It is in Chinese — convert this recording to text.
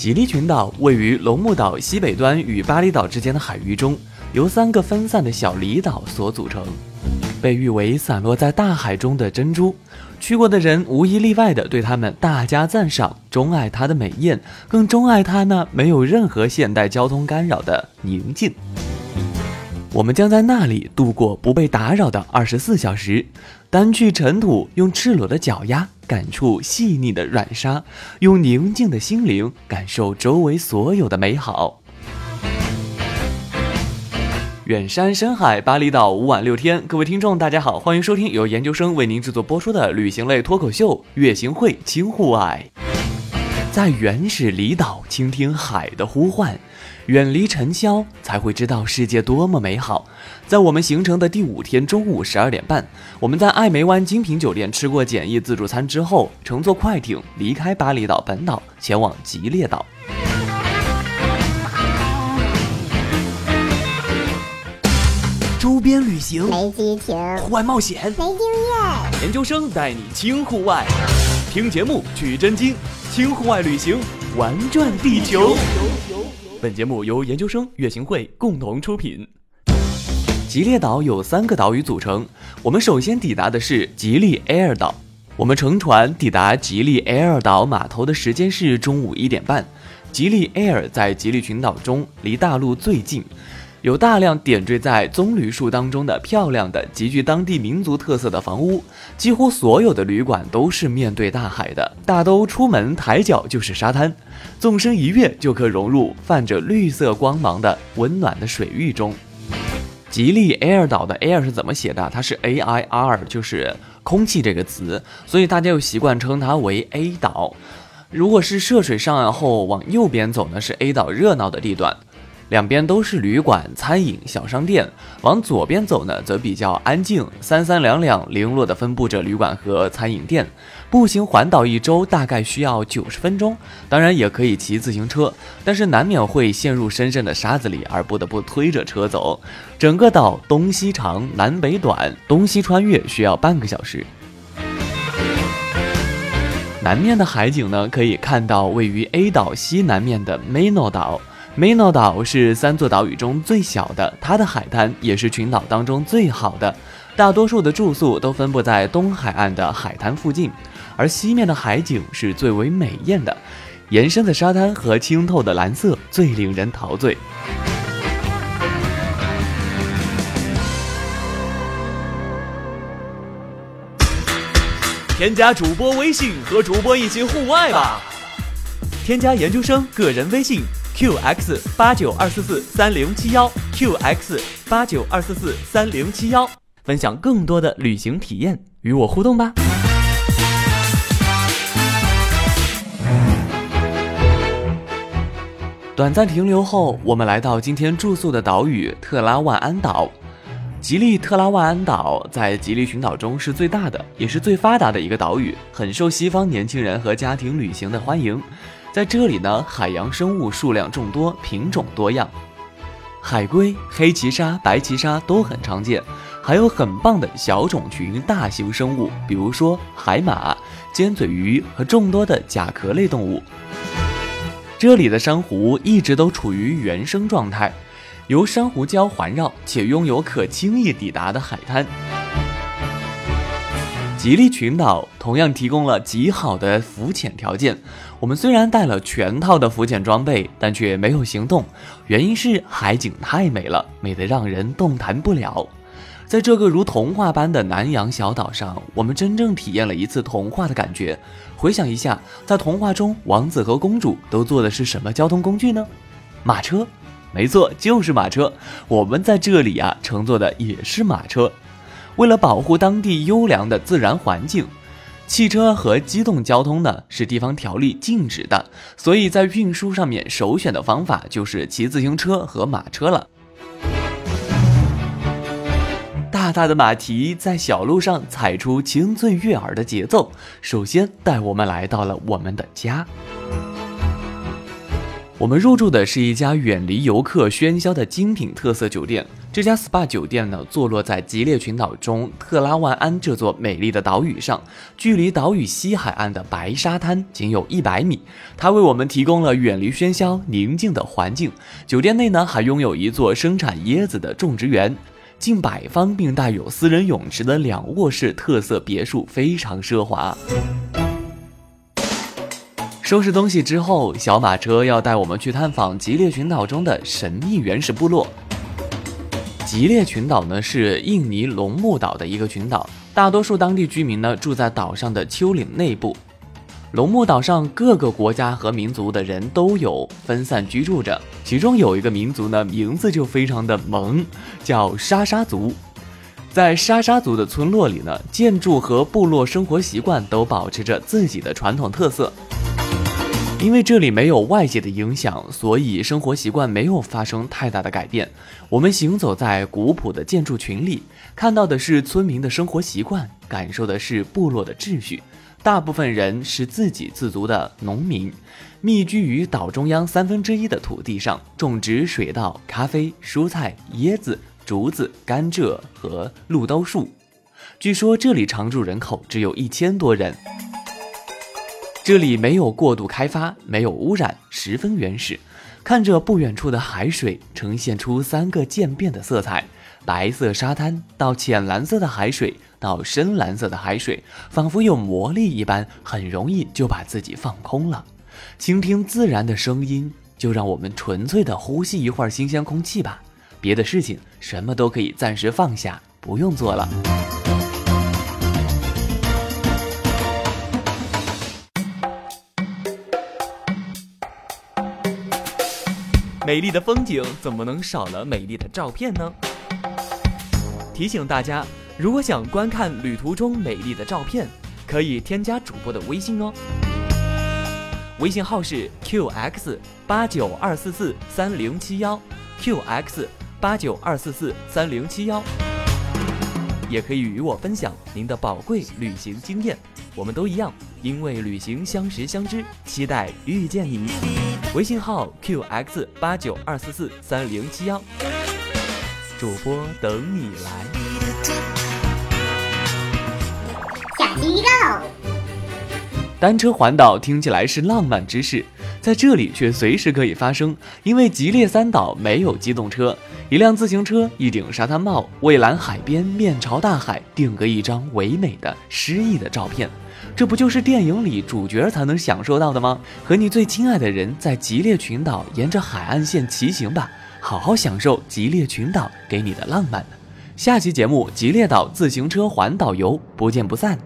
吉利群岛位于龙目岛西北端与巴厘岛之间的海域中，由三个分散的小离岛所组成，被誉为散落在大海中的珍珠。去过的人无一例外的对他们大加赞赏，钟爱它的美艳，更钟爱它那没有任何现代交通干扰的宁静。我们将在那里度过不被打扰的二十四小时，掸去尘土，用赤裸的脚丫感触细腻的软沙，用宁静的心灵感受周围所有的美好。远山深海，巴厘岛五晚六天。各位听众，大家好，欢迎收听由研究生为您制作播出的旅行类脱口秀《月行会轻户外》。在原始离岛倾听海的呼唤。远离尘嚣，才会知道世界多么美好。在我们行程的第五天中午十二点半，我们在艾梅湾精品酒店吃过简易自助餐之后，乘坐快艇离开巴厘岛本岛，前往吉列岛。周边旅行没激情，户外冒险没经验，研究生带你轻户外，听节目取真经，轻户外旅行玩转地球。本节目由研究生月行会共同出品。吉列岛有三个岛屿组成，我们首先抵达的是吉利 Air 岛。我们乘船抵达吉利 Air 岛码头的时间是中午一点半。吉利 Air 在吉利群岛中离大陆最近。有大量点缀在棕榈树当中的漂亮的、极具当地民族特色的房屋，几乎所有的旅馆都是面对大海的，大都出门抬脚就是沙滩，纵身一跃就可融入泛着绿色光芒的温暖的水域中。吉利 Air 岛的 Air 是怎么写的？它是 A I R，就是空气这个词，所以大家又习惯称它为 A 岛。如果是涉水上岸后往右边走呢，是 A 岛热闹的地段。两边都是旅馆、餐饮、小商店。往左边走呢，则比较安静，三三两两零落地分布着旅馆和餐饮店。步行环岛一周大概需要九十分钟，当然也可以骑自行车，但是难免会陷入深深的沙子里，而不得不推着车走。整个岛东西长，南北短，东西穿越需要半个小时。南面的海景呢，可以看到位于 A 岛西南面的 Mano 岛。梅诺岛是三座岛屿中最小的，它的海滩也是群岛当中最好的。大多数的住宿都分布在东海岸的海滩附近，而西面的海景是最为美艳的，延伸的沙滩和清透的蓝色最令人陶醉。添加主播微信和主播一起户外吧，添加研究生个人微信。Qx 八九二四四三零七幺，qx 八九二四四三零七幺，分享更多的旅行体验，与我互动吧。短暂停留后，我们来到今天住宿的岛屿特拉万安岛。吉利特拉万安岛在吉利群岛中是最大的，也是最发达的一个岛屿，很受西方年轻人和家庭旅行的欢迎。在这里呢，海洋生物数量众多，品种多样，海龟、黑鳍鲨、白鳍鲨都很常见，还有很棒的小种群大型生物，比如说海马、尖嘴鱼和众多的甲壳类动物。这里的珊瑚一直都处于原生状态，由珊瑚礁环绕，且拥有可轻易抵达的海滩。吉利群岛同样提供了极好的浮潜条件。我们虽然带了全套的浮潜装备，但却没有行动，原因是海景太美了，美得让人动弹不了。在这个如童话般的南洋小岛上，我们真正体验了一次童话的感觉。回想一下，在童话中，王子和公主都坐的是什么交通工具呢？马车，没错，就是马车。我们在这里啊，乘坐的也是马车。为了保护当地优良的自然环境，汽车和机动交通呢是地方条例禁止的，所以在运输上面首选的方法就是骑自行车和马车了。大大的马蹄在小路上踩出清脆悦耳的节奏，首先带我们来到了我们的家。我们入住的是一家远离游客喧嚣的精品特色酒店。这家 SPA 酒店呢，坐落在吉列群岛中特拉万安这座美丽的岛屿上，距离岛屿西海岸的白沙滩仅有一百米。它为我们提供了远离喧嚣、宁静的环境。酒店内呢，还拥有一座生产椰子的种植园，近百方并带有私人泳池的两卧室特色别墅，非常奢华。收拾东西之后，小马车要带我们去探访吉列群岛中的神秘原始部落。吉列群岛呢是印尼龙目岛的一个群岛，大多数当地居民呢住在岛上的丘陵内部。龙目岛上各个国家和民族的人都有分散居住着，其中有一个民族呢名字就非常的萌，叫沙沙族。在沙沙族的村落里呢，建筑和部落生活习惯都保持着自己的传统特色。因为这里没有外界的影响，所以生活习惯没有发生太大的改变。我们行走在古朴的建筑群里，看到的是村民的生活习惯，感受的是部落的秩序。大部分人是自给自足的农民，密居于岛中央三分之一的土地上，种植水稻、咖啡、蔬菜、椰子、竹子、甘蔗和鹿兜树。据说这里常住人口只有一千多人。这里没有过度开发，没有污染，十分原始。看着不远处的海水，呈现出三个渐变的色彩：白色沙滩到浅蓝色的海水，到深蓝色的海水，仿佛有魔力一般，很容易就把自己放空了。倾听自然的声音，就让我们纯粹的呼吸一会儿新鲜空气吧。别的事情，什么都可以暂时放下，不用做了。美丽的风景怎么能少了美丽的照片呢？提醒大家，如果想观看旅途中美丽的照片，可以添加主播的微信哦。微信号是 qx 八九二四四三零七幺，qx 八九二四四三零七幺。也可以与我分享您的宝贵旅行经验，我们都一样，因为旅行相识相知，期待遇见你。微信号 qx 八九二四四三零七幺，主播等你来。单车环岛听起来是浪漫之事。在这里却随时可以发生，因为吉列三岛没有机动车，一辆自行车，一顶沙滩帽，蔚蓝海边，面朝大海，定格一张唯美的诗意的照片，这不就是电影里主角才能享受到的吗？和你最亲爱的人在吉列群岛沿着海岸线骑行吧，好好享受吉列群岛给你的浪漫。下期节目：吉列岛自行车环岛游，不见不散。